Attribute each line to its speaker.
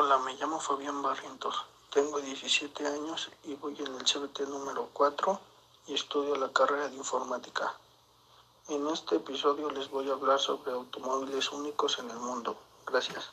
Speaker 1: Hola, me llamo Fabián Barrientos. Tengo 17 años y voy en el CBT número 4 y estudio la carrera de informática. En este episodio les voy a hablar sobre automóviles únicos en el mundo. Gracias.